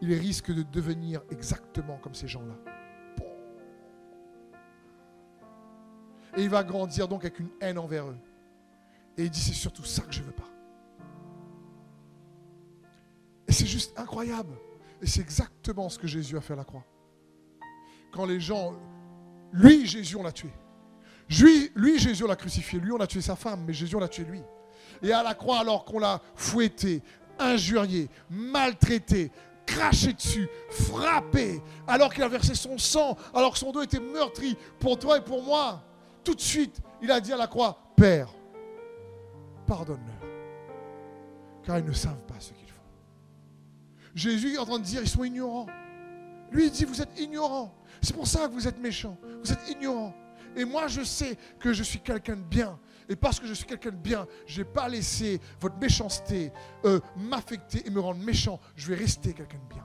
il risque de devenir exactement comme ces gens-là. Et il va grandir donc avec une haine envers eux. Et il dit, c'est surtout ça que je ne veux pas. Et c'est juste incroyable. Et c'est exactement ce que Jésus a fait à la croix. Quand les gens, lui, Jésus, on l'a tué. Lui, Jésus, on l'a crucifié. Lui, on a tué sa femme, mais Jésus, on l'a tué lui. Et à la croix, alors qu'on l'a fouetté, injurié, maltraité, craché dessus, frappé, alors qu'il a versé son sang, alors que son dos était meurtri pour toi et pour moi, tout de suite, il a dit à la croix, Père, pardonne-leur, car ils ne savent pas ce qu'ils font. Jésus est en train de dire, ils sont ignorants. Lui, il dit, vous êtes ignorants. C'est pour ça que vous êtes méchants. Vous êtes ignorants. Et moi, je sais que je suis quelqu'un de bien. Et parce que je suis quelqu'un de bien, je n'ai pas laissé votre méchanceté euh, m'affecter et me rendre méchant. Je vais rester quelqu'un de bien.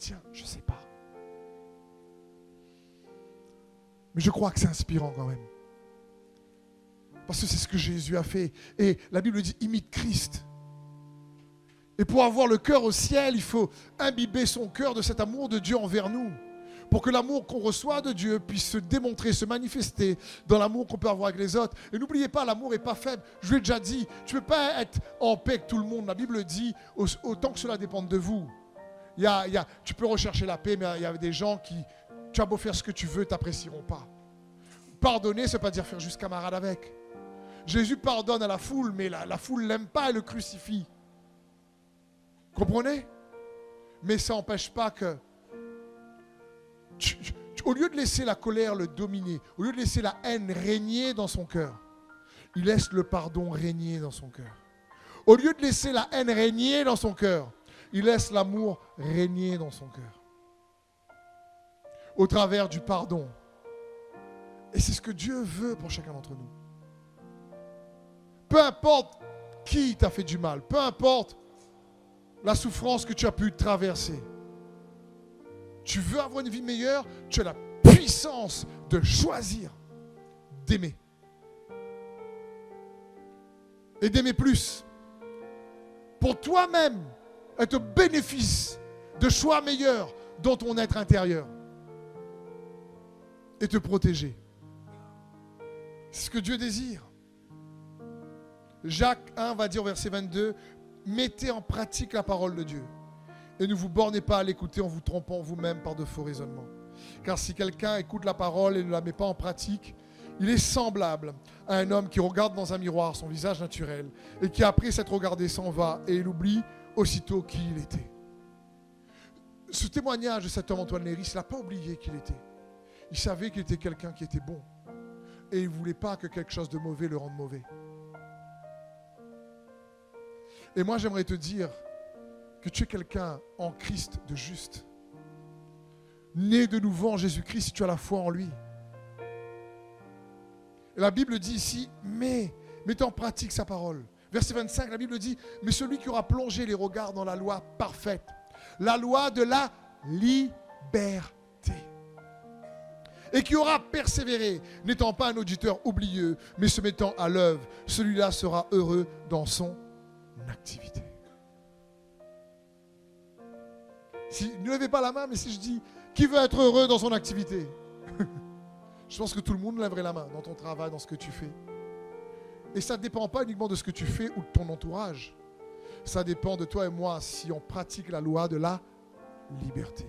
Tiens, Je ne sais pas. Mais je crois que c'est inspirant quand même. Parce que c'est ce que Jésus a fait. Et la Bible dit, imite Christ. Et pour avoir le cœur au ciel, il faut imbiber son cœur de cet amour de Dieu envers nous. Pour que l'amour qu'on reçoit de Dieu puisse se démontrer, se manifester dans l'amour qu'on peut avoir avec les autres. Et n'oubliez pas, l'amour n'est pas faible. Je l'ai déjà dit, tu ne peux pas être en paix avec tout le monde. La Bible dit, autant que cela dépende de vous tu peux rechercher la paix, mais il y a des gens qui, tu as beau faire ce que tu veux, t'apprécieront pas. Pardonner, ce n'est pas dire faire juste camarade avec. Jésus pardonne à la foule, mais la, la foule l'aime pas et le crucifie. Comprenez? Mais ça n'empêche pas que, au lieu de laisser la colère le dominer, au lieu de laisser la haine régner dans son cœur, il laisse le pardon régner dans son cœur. Au lieu de laisser la haine régner dans son cœur, il laisse l'amour régner dans son cœur. Au travers du pardon. Et c'est ce que Dieu veut pour chacun d'entre nous. Peu importe qui t'a fait du mal, peu importe la souffrance que tu as pu traverser. Tu veux avoir une vie meilleure, tu as la puissance de choisir d'aimer. et d'aimer plus. Pour toi-même être au bénéfice de choix meilleurs dans ton être intérieur. Et te protéger. C'est ce que Dieu désire. Jacques 1 va dire au verset 22, mettez en pratique la parole de Dieu. Et ne vous bornez pas à l'écouter en vous trompant vous-même par de faux raisonnements. Car si quelqu'un écoute la parole et ne la met pas en pratique, il est semblable à un homme qui regarde dans un miroir son visage naturel et qui après s'être regardé s'en va et il oublie aussitôt qui il était. Ce témoignage de cet homme Antoine Léris, il n'a pas oublié qui il était. Il savait qu'il était quelqu'un qui était bon. Et il ne voulait pas que quelque chose de mauvais le rende mauvais. Et moi, j'aimerais te dire que tu es quelqu'un en Christ de juste. Né de nouveau en Jésus-Christ si tu as la foi en lui. Et la Bible dit ici, mais mettez en pratique sa parole. Verset 25, la Bible dit, mais celui qui aura plongé les regards dans la loi parfaite, la loi de la liberté, et qui aura persévéré, n'étant pas un auditeur oublieux, mais se mettant à l'œuvre, celui-là sera heureux dans son activité. Si, ne levez pas la main, mais si je dis, qui veut être heureux dans son activité? Je pense que tout le monde lèverait la main dans ton travail, dans ce que tu fais. Et ça ne dépend pas uniquement de ce que tu fais ou de ton entourage. Ça dépend de toi et moi si on pratique la loi de la liberté.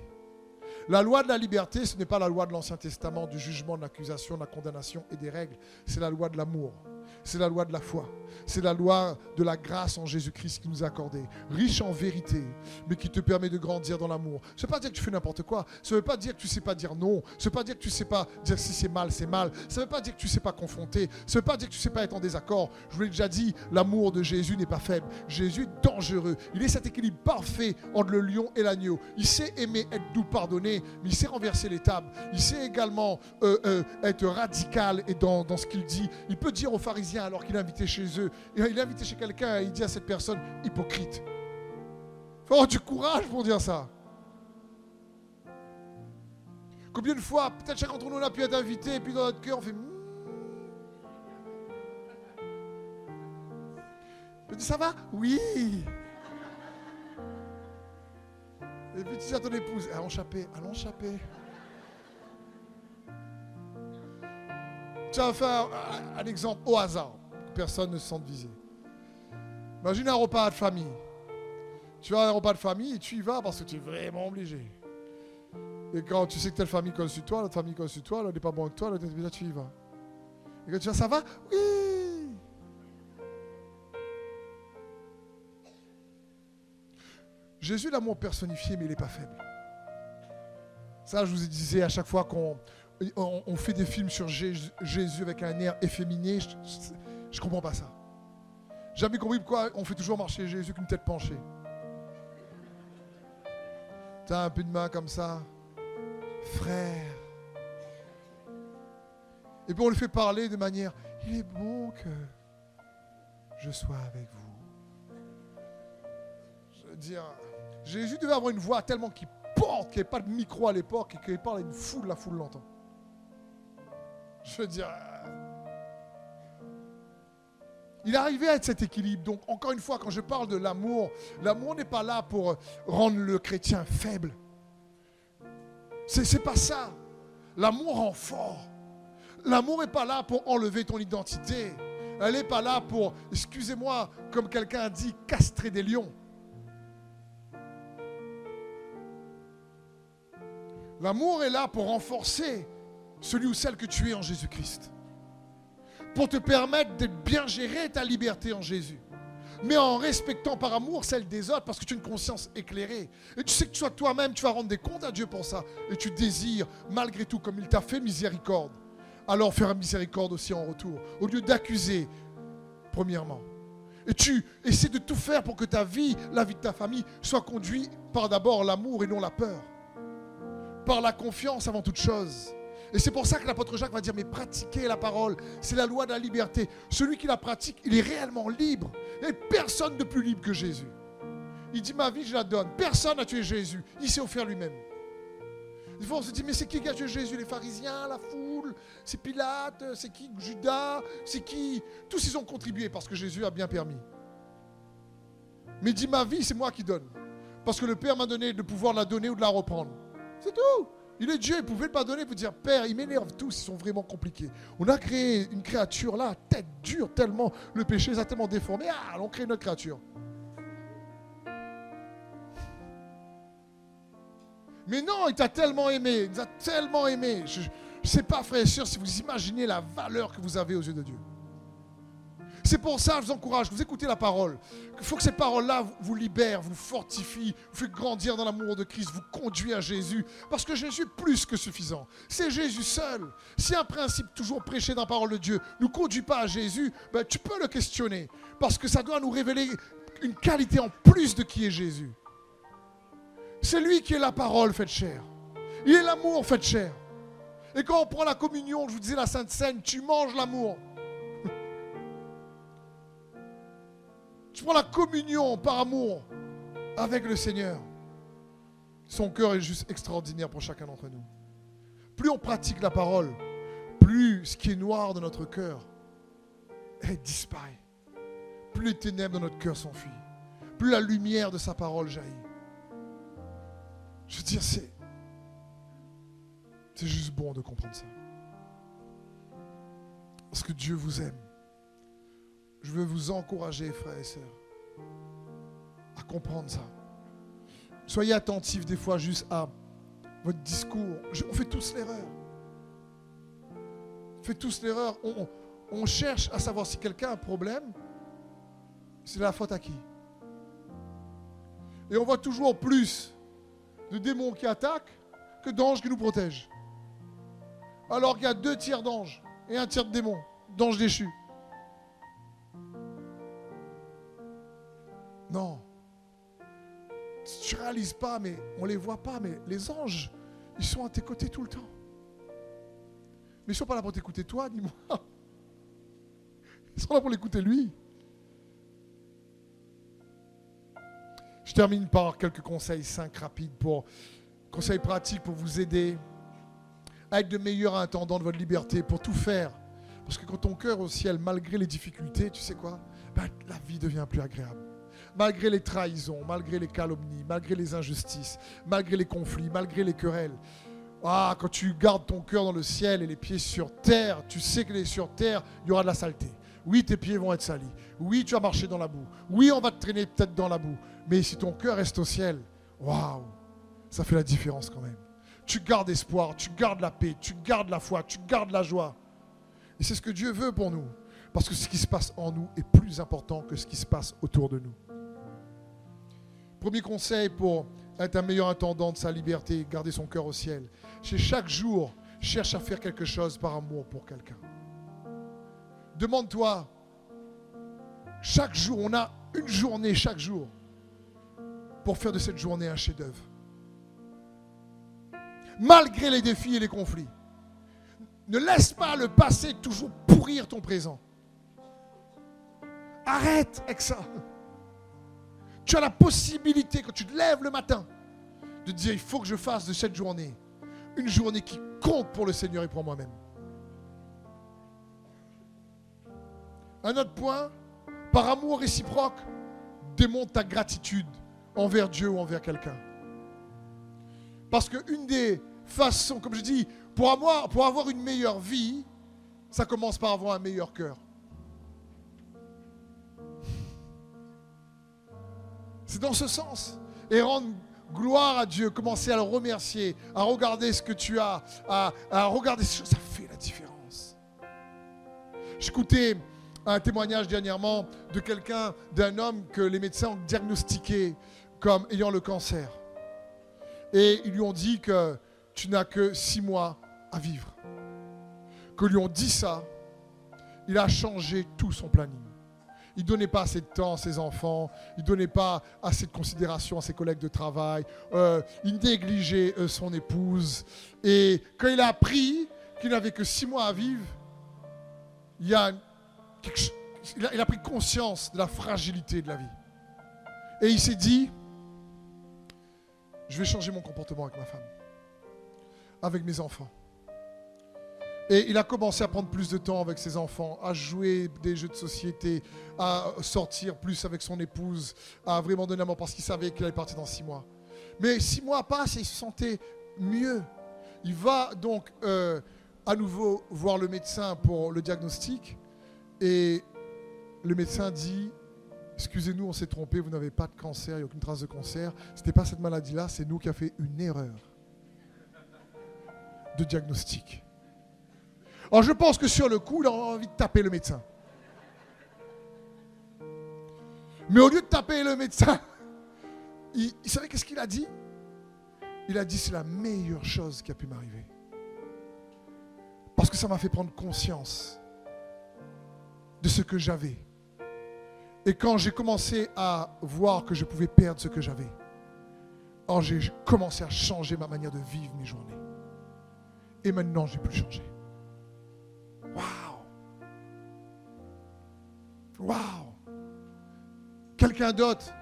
La loi de la liberté, ce n'est pas la loi de l'Ancien Testament, du jugement, de l'accusation, de la condamnation et des règles. C'est la loi de l'amour. C'est la loi de la foi. C'est la loi de la grâce en Jésus-Christ qui nous a accordé. Riche en vérité, mais qui te permet de grandir dans l'amour. Ça ne pas dire que tu fais n'importe quoi. Ça ne veut pas dire que tu ne sais pas dire non. Ça ne pas dire que tu ne sais pas dire si c'est mal, c'est mal. Ça ne veut pas dire que tu ne sais pas confronter. Ça ne pas dire que tu ne sais pas être en désaccord. Je vous l'ai déjà dit, l'amour de Jésus n'est pas faible. Jésus est dangereux. Il est cet équilibre parfait entre le lion et l'agneau. Il sait aimer, être doux, pardonner, mais il sait renverser les tables. Il sait également euh, euh, être radical et dans ce qu'il dit. Il peut dire aux pharisiens alors qu'il est invité chez eux, il est invité chez quelqu'un et il dit à cette personne, hypocrite. Il faut avoir du courage pour dire ça. Combien de fois, peut-être chacun d'entre nous a pu être invité, et puis dans notre cœur, on fait. On dit, ça va? Oui. Et puis tu dis à ton épouse, allons chaper, allons chaper. Tu vas faire un exemple au hasard, personne ne se sente visé. Imagine un repas de famille. Tu vas à un repas de famille et tu y vas parce que tu es vraiment obligé. Et quand tu sais que telle famille comme sur toi, l'autre famille comme sur toi, l'autre n'est pas bon que toi, l'autre là tu y vas. Et quand tu vas, ça va? Oui Jésus l'amour personnifié, mais il n'est pas faible. Ça, je vous disais à chaque fois qu'on on, fait des films sur Jésus avec un air efféminé. Je comprends pas ça. Jamais compris pourquoi on fait toujours marcher Jésus qu'une tête penchée. Tu as un peu de main comme ça. Frère. Et puis on le fait parler de manière, il est bon que je sois avec vous. Je veux dire, Jésus devait avoir une voix tellement qui porte, qu'il n'y avait pas de micro à l'époque et qu'il parle à une foule, la foule l'entend. Je veux dire, il arrivait à être cet équilibre. Donc, encore une fois, quand je parle de l'amour, l'amour n'est pas là pour rendre le chrétien faible. C'est, pas ça. L'amour rend fort. L'amour n'est pas là pour enlever ton identité. Elle n'est pas là pour, excusez-moi, comme quelqu'un a dit, castrer des lions. L'amour est là pour renforcer celui ou celle que tu es en Jésus-Christ. Pour te permettre de bien gérer ta liberté en Jésus. Mais en respectant par amour celle des autres, parce que tu as une conscience éclairée. Et tu sais que tu toi-même, tu vas rendre des comptes à Dieu pour ça. Et tu désires, malgré tout, comme il t'a fait miséricorde, alors faire miséricorde aussi en retour. Au lieu d'accuser, premièrement. Et tu essaies de tout faire pour que ta vie, la vie de ta famille, soit conduite par d'abord l'amour et non la peur. Par la confiance avant toute chose. Et c'est pour ça que l'apôtre Jacques va dire, mais pratiquez la parole, c'est la loi de la liberté. Celui qui la pratique, il est réellement libre. Et personne de plus libre que Jésus. Il dit, ma vie, je la donne. Personne n'a tué Jésus. Il s'est offert lui-même. Des fois, on se dit, mais c'est qui qui a tué Jésus? Les pharisiens, la foule, c'est Pilate, c'est qui? Judas, c'est qui? Tous ils ont contribué parce que Jésus a bien permis. Mais dit, ma vie, c'est moi qui donne. Parce que le Père m'a donné de pouvoir la donner ou de la reprendre. C'est tout. Il est Dieu, il pouvait pas donner, il dire Père, ils m'énervent tous, ils sont vraiment compliqués. On a créé une créature là, tête dure, tellement le péché les a tellement déformé. Ah, on crée une autre créature. Mais non, il t'a tellement aimé, il nous tellement aimé. Je ne sais pas, frère et soeur, si vous imaginez la valeur que vous avez aux yeux de Dieu. C'est pour ça que je vous encourage, vous écoutez la parole. Il faut que ces paroles-là vous libèrent, vous fortifient, vous font grandir dans l'amour de Christ, vous conduisent à Jésus. Parce que Jésus est plus que suffisant. C'est Jésus seul. Si un principe toujours prêché dans la parole de Dieu ne conduit pas à Jésus, ben, tu peux le questionner. Parce que ça doit nous révéler une qualité en plus de qui est Jésus. C'est lui qui est la parole faite chair. Il est l'amour fait chair. Et quand on prend la communion, je vous disais la Sainte Seine, tu manges l'amour. Tu prends la communion par amour avec le Seigneur. Son cœur est juste extraordinaire pour chacun d'entre nous. Plus on pratique la parole, plus ce qui est noir dans notre cœur disparaît. Plus les ténèbres dans notre cœur s'enfuient. Plus la lumière de sa parole jaillit. Je veux dire, c'est. C'est juste bon de comprendre ça. Parce que Dieu vous aime je veux vous encourager, frères et sœurs, à comprendre ça. Soyez attentifs des fois juste à votre discours. on fait tous l'erreur. On fait tous l'erreur. Cherche à savoir si quelqu'un a un problème. C'est la faute à qui? Et on voit toujours plus de démons qui attaquent que d'anges qui nous protègent. Alors qu'il y a deux tiers d'anges et un tiers de démons, d'anges déchus. Non. Tu ne réalises pas, mais on ne les voit pas, mais les anges, ils sont à tes côtés tout le temps. Mais ils ne sont pas là pour t'écouter toi, dis-moi. Ils sont là pour l'écouter lui. Je termine par quelques conseils cinq rapides pour conseils pratiques pour vous aider à être de meilleurs intendants de votre liberté, pour tout faire. Parce que quand ton cœur au ciel, malgré les difficultés, tu sais quoi? Ben, La vie devient plus agréable malgré les trahisons, malgré les calomnies, malgré les injustices, malgré les conflits, malgré les querelles. Ah, quand tu gardes ton cœur dans le ciel et les pieds sur terre, tu sais que sur terre, il y aura de la saleté. Oui, tes pieds vont être salis. Oui, tu vas marcher dans la boue. Oui, on va te traîner peut-être dans la boue. Mais si ton cœur reste au ciel, waouh, ça fait la différence quand même. Tu gardes espoir, tu gardes la paix, tu gardes la foi, tu gardes la joie. Et c'est ce que Dieu veut pour nous. Parce que ce qui se passe en nous est plus important que ce qui se passe autour de nous. Premier conseil pour être un meilleur intendant de sa liberté, garder son cœur au ciel. C'est chaque jour, cherche à faire quelque chose par amour pour quelqu'un. Demande-toi, chaque jour, on a une journée chaque jour pour faire de cette journée un chef-d'œuvre. Malgré les défis et les conflits. Ne laisse pas le passé toujours pourrir ton présent. Arrête avec ça. Tu as la possibilité, quand tu te lèves le matin, de dire, il faut que je fasse de cette journée une journée qui compte pour le Seigneur et pour moi-même. Un autre point, par amour réciproque, démontre ta gratitude envers Dieu ou envers quelqu'un. Parce qu'une des façons, comme je dis, pour avoir, pour avoir une meilleure vie, ça commence par avoir un meilleur cœur. C'est dans ce sens. Et rendre gloire à Dieu, commencer à le remercier, à regarder ce que tu as, à, regarder ce que ça fait la différence. J'écoutais un témoignage dernièrement de quelqu'un, d'un homme que les médecins ont diagnostiqué comme ayant le cancer. Et ils lui ont dit que tu n'as que six mois à vivre. Que lui ont dit ça, il a changé tout son planning. Il ne donnait pas assez de temps à ses enfants, il ne donnait pas assez de considération à ses collègues de travail, euh, il négligeait euh, son épouse. Et quand il a appris qu'il n'avait que six mois à vivre, il il a pris conscience de la fragilité de la vie. Et il s'est dit, je vais changer mon comportement avec ma femme. avec mes enfants. Et il a commencé à prendre plus de temps avec ses enfants, à jouer des jeux de société, à sortir plus avec son épouse, à vraiment donner amour parce qu'il savait qu'il allait partir dans six mois. Mais six mois passent et il se sentait mieux. Il va donc euh, à nouveau voir le médecin pour le diagnostic. Et le médecin dit Excusez-nous, on s'est trompé, vous n'avez pas de cancer, il n'y a aucune trace de cancer. Ce n'était pas cette maladie-là, c'est nous qui avons fait une erreur de diagnostic. Alors je pense que sur le coup, il a envie de taper le médecin. Mais au lieu de taper le médecin, il, savait qu'est-ce qu'il a dit? Il a dit c'est la meilleure chose qui a pu m'arriver. Parce que ça m'a fait prendre conscience de ce que j'avais. Et quand j'ai commencé à voir que je pouvais perdre ce que j'avais, j'ai commencé à changer ma manière de vivre mes journées. Et maintenant, j'ai plus changé. Waouh! Quelqu'un d'autre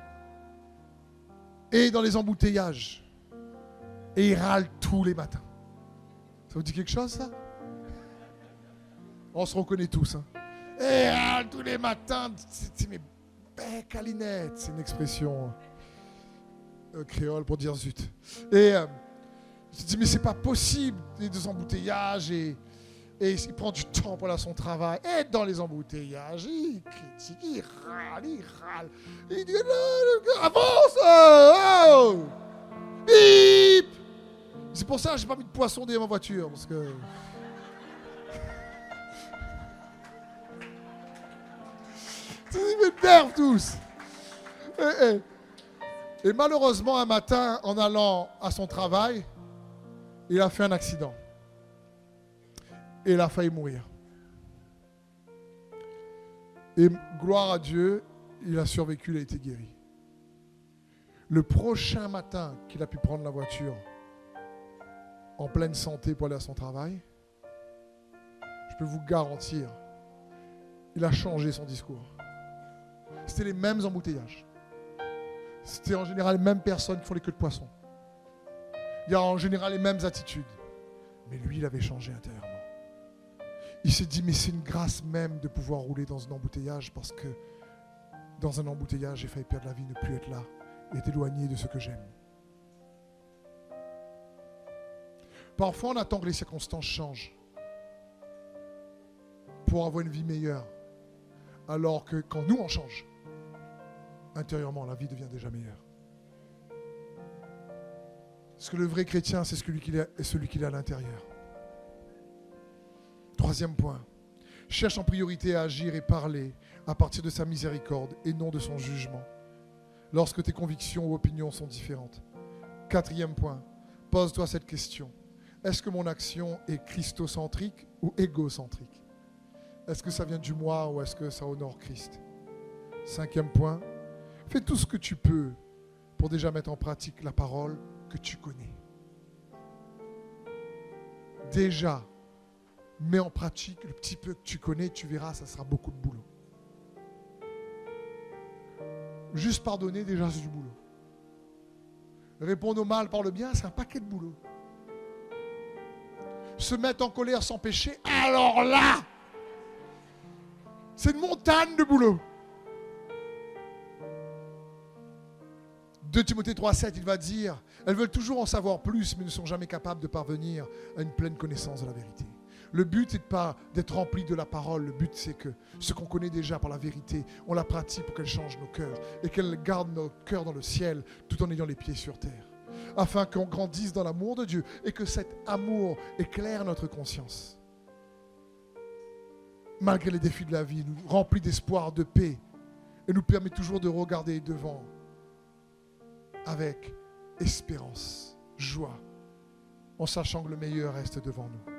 est dans les embouteillages et il râle tous les matins. Ça vous dit quelque chose, ça? On se reconnaît tous. Hein? Et râle tous les matins. C'est mes à C'est une expression euh, créole pour dire zut. Et euh, je dis, mais c'est pas possible, les deux embouteillages et et il prend du temps pour son travail. Et dans les embouteillages, il critique, il râle, il râle. Il dit avance oh, Bip C'est pour ça que j'ai pas mis de poisson dans ma voiture. Parce que. Ils m'énervent tous. et malheureusement, un matin, en allant à son travail, il a fait un accident. Et il a failli mourir. Et gloire à Dieu, il a survécu, il a été guéri. Le prochain matin qu'il a pu prendre la voiture en pleine santé pour aller à son travail, je peux vous garantir, il a changé son discours. C'était les mêmes embouteillages. C'était en général les mêmes personnes qui font les queues de poisson. Il y a en général les mêmes attitudes. Mais lui, il avait changé intérieurement. Il s'est dit, mais c'est une grâce même de pouvoir rouler dans un embouteillage parce que dans un embouteillage, j'ai failli perdre la vie, ne plus être là et être éloigné de ce que j'aime. Parfois, on attend que les circonstances changent pour avoir une vie meilleure. Alors que quand nous, on change, intérieurement, la vie devient déjà meilleure. Parce que le vrai chrétien, c'est celui qu'il est, celui qu'il est à l'intérieur. Troisième point. Cherche en priorité à agir et parler à partir de sa miséricorde et non de son jugement, lorsque tes convictions ou opinions sont différentes. Quatrième point. Pose-toi cette question. Est-ce que mon action est christocentrique ou égocentrique? Est-ce que ça vient du moi ou est-ce que ça honore Christ? Cinquième point. Fais tout ce que tu peux pour déjà mettre en pratique la parole que tu connais. Déjà, mets en pratique le petit peu que tu connais, tu verras, ça sera beaucoup de boulot. Juste pardonner, déjà, c'est du boulot. Répondre au mal par le bien, c'est un paquet de boulot. Se mettre en colère sans péché, alors là, c'est une montagne de boulot. 2 Timothée 3,7, il va dire Elles veulent toujours en savoir plus, mais ne sont jamais capables de parvenir à une pleine connaissance de la vérité. Le but n'est pas d'être rempli de la parole. Le but, c'est que ce qu'on connaît déjà par la vérité, on la pratique pour qu'elle change nos cœurs et qu'elle garde nos cœurs dans le ciel tout en ayant les pieds sur terre. Afin qu'on grandisse dans l'amour de Dieu et que cet amour éclaire notre conscience. Malgré les défis de la vie, nous remplit d'espoir, de paix et nous permet toujours de regarder devant avec espérance, joie, en sachant que le meilleur reste devant nous.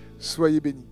Soyez bénis.